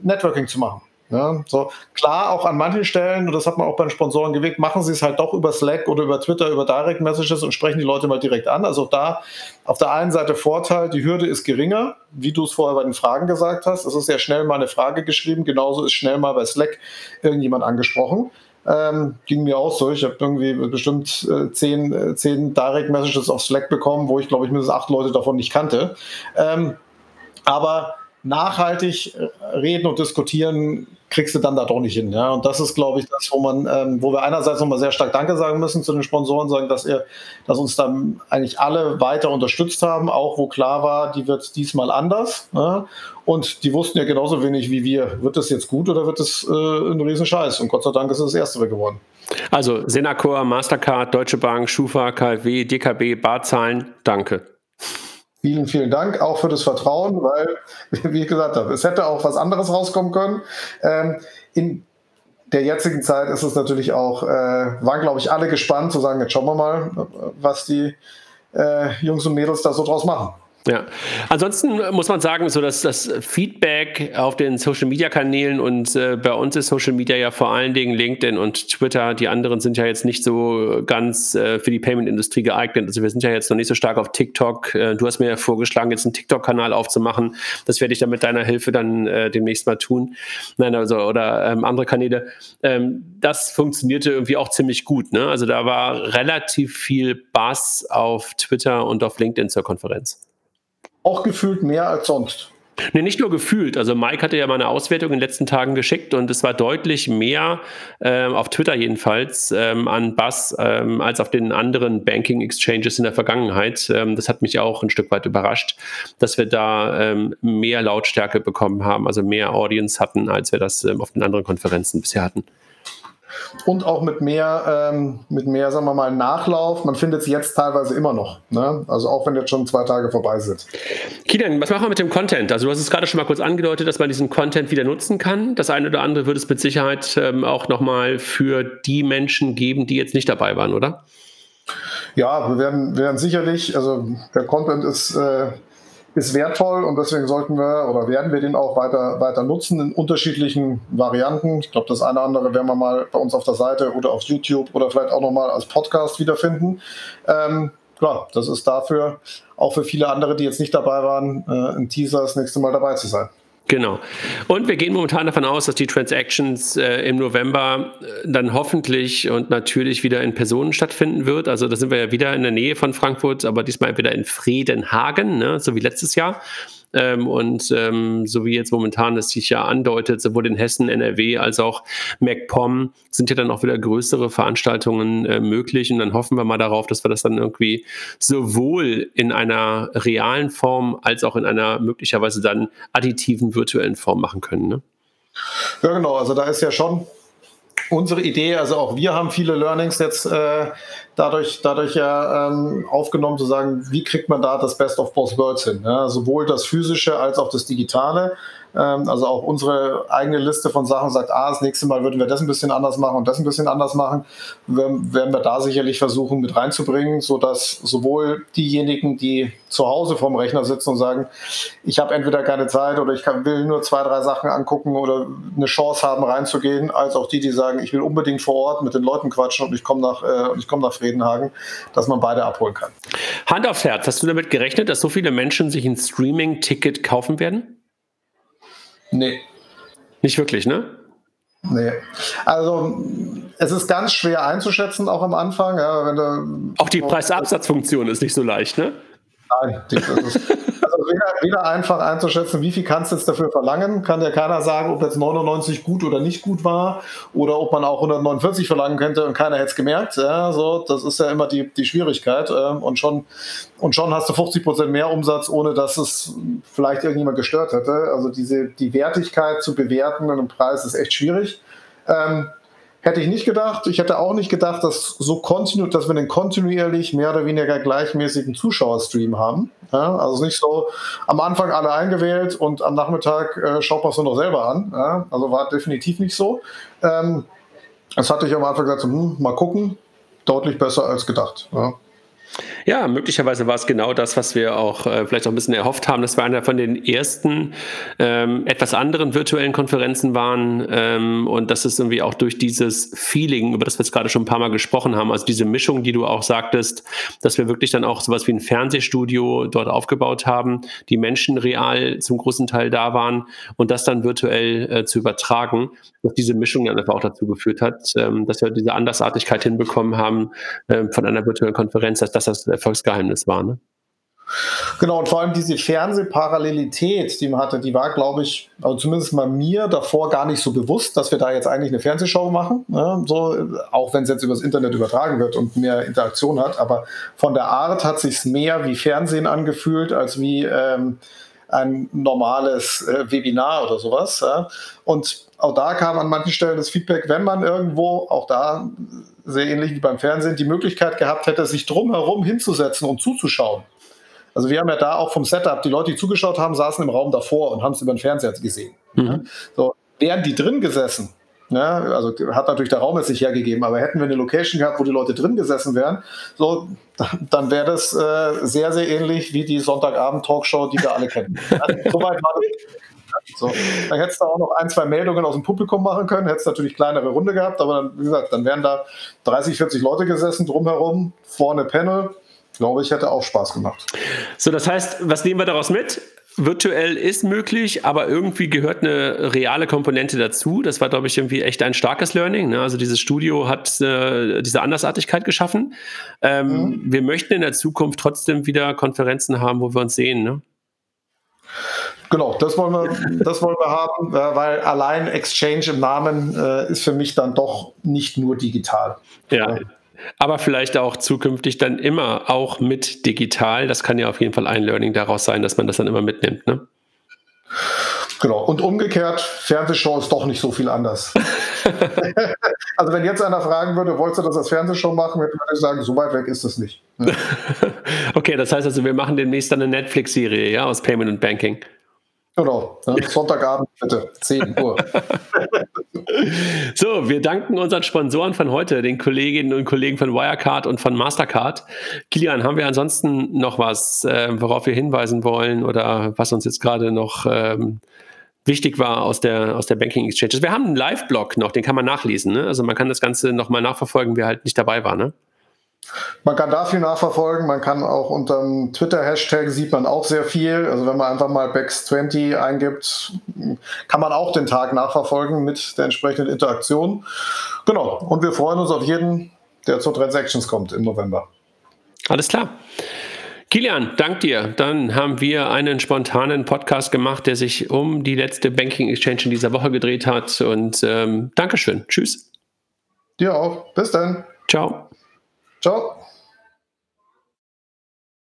C: Networking zu machen. Ja, so klar, auch an manchen Stellen, und das hat man auch bei den Sponsoren gewählt, machen sie es halt doch über Slack oder über Twitter, über Direct Messages und sprechen die Leute mal direkt an. Also da auf der einen Seite Vorteil, die Hürde ist geringer, wie du es vorher bei den Fragen gesagt hast. Es ist sehr schnell mal eine Frage geschrieben, genauso ist schnell mal bei Slack irgendjemand angesprochen. Ähm, ging mir auch so. Ich habe irgendwie bestimmt äh, zehn, äh, zehn Direct Messages auf Slack bekommen, wo ich glaube ich mindestens acht Leute davon nicht kannte. Ähm, aber nachhaltig äh, reden und diskutieren kriegst du dann da doch nicht hin. Ja? Und das ist, glaube ich, das, wo man, ähm, wo wir einerseits nochmal sehr stark Danke sagen müssen zu den Sponsoren, sagen, dass ihr, dass uns dann eigentlich alle weiter unterstützt haben, auch wo klar war, die wird diesmal anders. Ja? Und die wussten ja genauso wenig wie wir, wird das jetzt gut oder wird das äh, ein Riesenscheiß? Und Gott sei Dank ist es das erste geworden.
A: Also Senacor, Mastercard, Deutsche Bank, Schufa, KfW, DKB, Barzahlen, danke.
C: Vielen, vielen Dank auch für das Vertrauen, weil, wie ich gesagt habe, es hätte auch was anderes rauskommen können. Ähm, in, der jetzigen Zeit ist es natürlich auch, äh, waren glaube ich alle gespannt zu sagen, jetzt schauen wir mal, was die äh, Jungs und Mädels da so draus machen.
A: Ja, ansonsten muss man sagen, so dass das Feedback auf den Social Media Kanälen und äh, bei uns ist Social Media ja vor allen Dingen LinkedIn und Twitter. Die anderen sind ja jetzt nicht so ganz äh, für die Payment-Industrie geeignet. Also wir sind ja jetzt noch nicht so stark auf TikTok. Äh, du hast mir ja vorgeschlagen, jetzt einen TikTok-Kanal aufzumachen. Das werde ich dann mit deiner Hilfe dann äh, demnächst mal tun. Nein, also oder ähm, andere Kanäle. Ähm, das funktionierte irgendwie auch ziemlich gut. Ne? Also da war relativ viel Bass auf Twitter und auf LinkedIn zur Konferenz
C: auch gefühlt mehr als sonst.
A: Nee, nicht nur gefühlt. Also Mike hatte ja mal eine Auswertung in den letzten Tagen geschickt und es war deutlich mehr, ähm, auf Twitter jedenfalls, ähm, an Bass ähm, als auf den anderen Banking-Exchanges in der Vergangenheit. Ähm, das hat mich auch ein Stück weit überrascht, dass wir da ähm, mehr Lautstärke bekommen haben, also mehr Audience hatten, als wir das ähm, auf den anderen Konferenzen bisher hatten
C: und auch mit mehr, ähm, mit mehr, sagen wir mal, Nachlauf. Man findet sie jetzt teilweise immer noch. Ne? Also auch wenn jetzt schon zwei Tage vorbei sind.
A: Kilian, was machen wir mit dem Content? Also du hast es gerade schon mal kurz angedeutet, dass man diesen Content wieder nutzen kann. Das eine oder andere wird es mit Sicherheit ähm, auch nochmal für die Menschen geben, die jetzt nicht dabei waren, oder?
C: Ja, wir werden, werden sicherlich, also der Content ist äh, ist wertvoll und deswegen sollten wir oder werden wir den auch weiter, weiter nutzen in unterschiedlichen Varianten. Ich glaube, das eine oder andere werden wir mal bei uns auf der Seite oder auf YouTube oder vielleicht auch nochmal als Podcast wiederfinden. Ähm, klar, das ist dafür auch für viele andere, die jetzt nicht dabei waren, äh, ein Teaser das nächste Mal dabei zu sein.
A: Genau. Und wir gehen momentan davon aus, dass die Transactions äh, im November äh, dann hoffentlich und natürlich wieder in Personen stattfinden wird. Also da sind wir ja wieder in der Nähe von Frankfurt, aber diesmal wieder in Friedenhagen, ne, so wie letztes Jahr. Ähm, und ähm, so wie jetzt momentan es sich ja andeutet, sowohl in Hessen, NRW als auch MacPom sind ja dann auch wieder größere Veranstaltungen äh, möglich. Und dann hoffen wir mal darauf, dass wir das dann irgendwie sowohl in einer realen Form als auch in einer möglicherweise dann additiven virtuellen Form machen können. Ne?
C: Ja, genau. Also da ist ja schon unsere Idee, also auch wir haben viele Learnings jetzt äh, dadurch, dadurch ja ähm, aufgenommen, zu sagen, wie kriegt man da das Best of both Worlds hin? Ja? Sowohl das Physische als auch das Digitale. Ähm, also auch unsere eigene Liste von Sachen sagt, ah, das nächste Mal würden wir das ein bisschen anders machen und das ein bisschen anders machen. Werden, werden wir da sicherlich versuchen mit reinzubringen, sodass sowohl diejenigen, die zu Hause vorm Rechner sitzen und sagen, ich habe entweder keine Zeit oder ich kann, will nur zwei, drei Sachen angucken oder eine Chance haben reinzugehen, als auch die, die sagen, ich will unbedingt vor Ort mit den Leuten quatschen und ich komme nach, äh, ich komme nach Friedenhagen, dass man beide abholen kann.
A: Hand aufs Herz, hast du damit gerechnet, dass so viele Menschen sich ein Streaming-Ticket kaufen werden?
C: Nee.
A: Nicht wirklich, ne?
C: Nee. Also es ist ganz schwer einzuschätzen, auch am Anfang. Ja, wenn
A: du, auch die Preisabsatzfunktion ist nicht so leicht, ne?
C: Nein, das ist, also weder, weder, einfach einzuschätzen, wie viel kannst du jetzt dafür verlangen, kann ja keiner sagen, ob jetzt 99 gut oder nicht gut war oder ob man auch 149 verlangen könnte und keiner hätte es gemerkt. Ja, so, das ist ja immer die, die Schwierigkeit ähm, und, schon, und schon hast du 50 Prozent mehr Umsatz, ohne dass es vielleicht irgendjemand gestört hätte. Also diese, die Wertigkeit zu bewerten in einem Preis ist echt schwierig. Ähm, Hätte ich nicht gedacht. Ich hätte auch nicht gedacht, dass, so kontinu dass wir einen kontinuierlich mehr oder weniger gleichmäßigen Zuschauerstream haben. Ja, also nicht so am Anfang alle eingewählt und am Nachmittag äh, schaut man es nur noch selber an. Ja, also war definitiv nicht so. Ähm, das hatte ich am Anfang gesagt, hm, mal gucken. Deutlich besser als gedacht. Ja.
A: Ja, möglicherweise war es genau das, was wir auch äh, vielleicht auch ein bisschen erhofft haben. Das war einer von den ersten ähm, etwas anderen virtuellen Konferenzen waren ähm, und das ist irgendwie auch durch dieses Feeling, über das wir jetzt gerade schon ein paar Mal gesprochen haben, also diese Mischung, die du auch sagtest, dass wir wirklich dann auch sowas wie ein Fernsehstudio dort aufgebaut haben, die Menschen real zum großen Teil da waren und das dann virtuell äh, zu übertragen, dass diese Mischung dann einfach auch dazu geführt hat, ähm, dass wir diese Andersartigkeit hinbekommen haben äh, von einer virtuellen Konferenz, dass das das Erfolgsgeheimnis war. Ne?
C: Genau, und vor allem diese Fernsehparallelität, die man hatte, die war, glaube ich, also zumindest mal mir davor gar nicht so bewusst, dass wir da jetzt eigentlich eine Fernsehshow machen. Ne? So, auch wenn es jetzt übers Internet übertragen wird und mehr Interaktion hat. Aber von der Art hat sich mehr wie Fernsehen angefühlt, als wie ähm, ein normales äh, Webinar oder sowas. Ja? Und auch da kam an manchen Stellen das Feedback, wenn man irgendwo, auch da sehr ähnlich wie beim Fernsehen, die Möglichkeit gehabt hätte, sich drumherum hinzusetzen und zuzuschauen. Also wir haben ja da auch vom Setup, die Leute, die zugeschaut haben, saßen im Raum davor und haben es über den Fernseher gesehen. Mhm. So, wären die drin gesessen, Ja, also hat natürlich der Raum es sich hergegeben, aber hätten wir eine Location gehabt, wo die Leute drin gesessen wären, so, dann wäre das äh, sehr, sehr ähnlich wie die Sonntagabend-Talkshow, die wir alle kennen. Soweit war das. So, dann hättest du auch noch ein, zwei Meldungen aus dem Publikum machen können, hättest natürlich kleinere Runde gehabt, aber dann, wie gesagt, dann wären da 30, 40 Leute gesessen drumherum, vorne Panel. Glaube ich, hätte auch Spaß gemacht.
A: So, das heißt, was nehmen wir daraus mit? virtuell ist möglich, aber irgendwie gehört eine reale Komponente dazu. Das war, glaube ich, irgendwie echt ein starkes Learning. Ne? Also dieses Studio hat äh, diese Andersartigkeit geschaffen. Ähm, mhm. Wir möchten in der Zukunft trotzdem wieder Konferenzen haben, wo wir uns sehen. Ne?
C: Genau, das wollen wir, das wollen wir haben, äh, weil allein Exchange im Namen äh, ist für mich dann doch nicht nur digital.
A: Ja, aber vielleicht auch zukünftig dann immer auch mit digital. Das kann ja auf jeden Fall ein Learning daraus sein, dass man das dann immer mitnimmt. Ne?
C: Genau. Und umgekehrt, Fernsehshow ist doch nicht so viel anders. also wenn jetzt einer fragen würde, wolltest du das als Fernsehshow machen, würde ich sagen, so weit weg ist es nicht.
A: okay, das heißt also, wir machen demnächst eine Netflix-Serie, ja, aus Payment und Banking.
C: Genau, ne? Sonntagabend bitte, 10 Uhr.
A: so, wir danken unseren Sponsoren von heute, den Kolleginnen und Kollegen von Wirecard und von Mastercard. Kilian, haben wir ansonsten noch was, äh, worauf wir hinweisen wollen oder was uns jetzt gerade noch ähm, wichtig war aus der, aus der Banking Exchange? Wir haben einen Live-Blog noch, den kann man nachlesen. Ne? Also man kann das Ganze nochmal nachverfolgen, wer halt nicht dabei war. Ne?
C: Man kann da viel nachverfolgen, man kann auch unter dem Twitter-Hashtag sieht man auch sehr viel. Also wenn man einfach mal Bex20 eingibt, kann man auch den Tag nachverfolgen mit der entsprechenden Interaktion. Genau, und wir freuen uns auf jeden, der zur Transactions kommt im November.
A: Alles klar. Kilian, dank dir. Dann haben wir einen spontanen Podcast gemacht, der sich um die letzte Banking Exchange in dieser Woche gedreht hat. Und ähm, Dankeschön. Tschüss.
C: Dir auch. Bis dann.
A: Ciao.
C: Ciao.